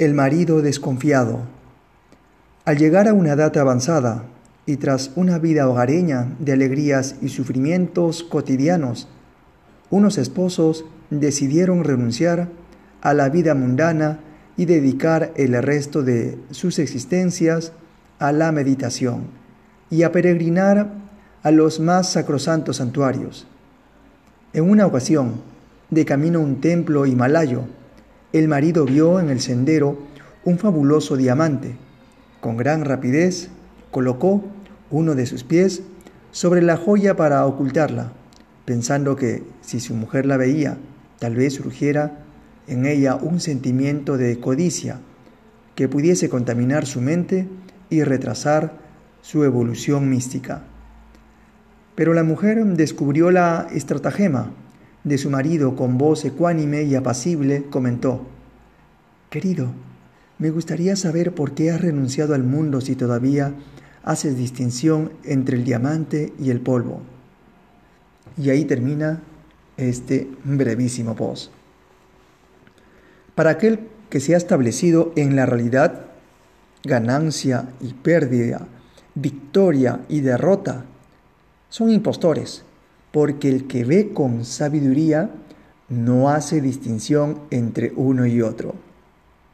El marido desconfiado. Al llegar a una edad avanzada y tras una vida hogareña de alegrías y sufrimientos cotidianos, unos esposos decidieron renunciar a la vida mundana y dedicar el resto de sus existencias a la meditación y a peregrinar a los más sacrosantos santuarios. En una ocasión, de camino a un templo himalayo, el marido vio en el sendero un fabuloso diamante. Con gran rapidez colocó uno de sus pies sobre la joya para ocultarla, pensando que si su mujer la veía, tal vez surgiera en ella un sentimiento de codicia que pudiese contaminar su mente y retrasar su evolución mística. Pero la mujer descubrió la estratagema de su marido con voz ecuánime y apacible, comentó, Querido, me gustaría saber por qué has renunciado al mundo si todavía haces distinción entre el diamante y el polvo. Y ahí termina este brevísimo post. Para aquel que se ha establecido en la realidad, ganancia y pérdida, victoria y derrota, son impostores porque el que ve con sabiduría no hace distinción entre uno y otro.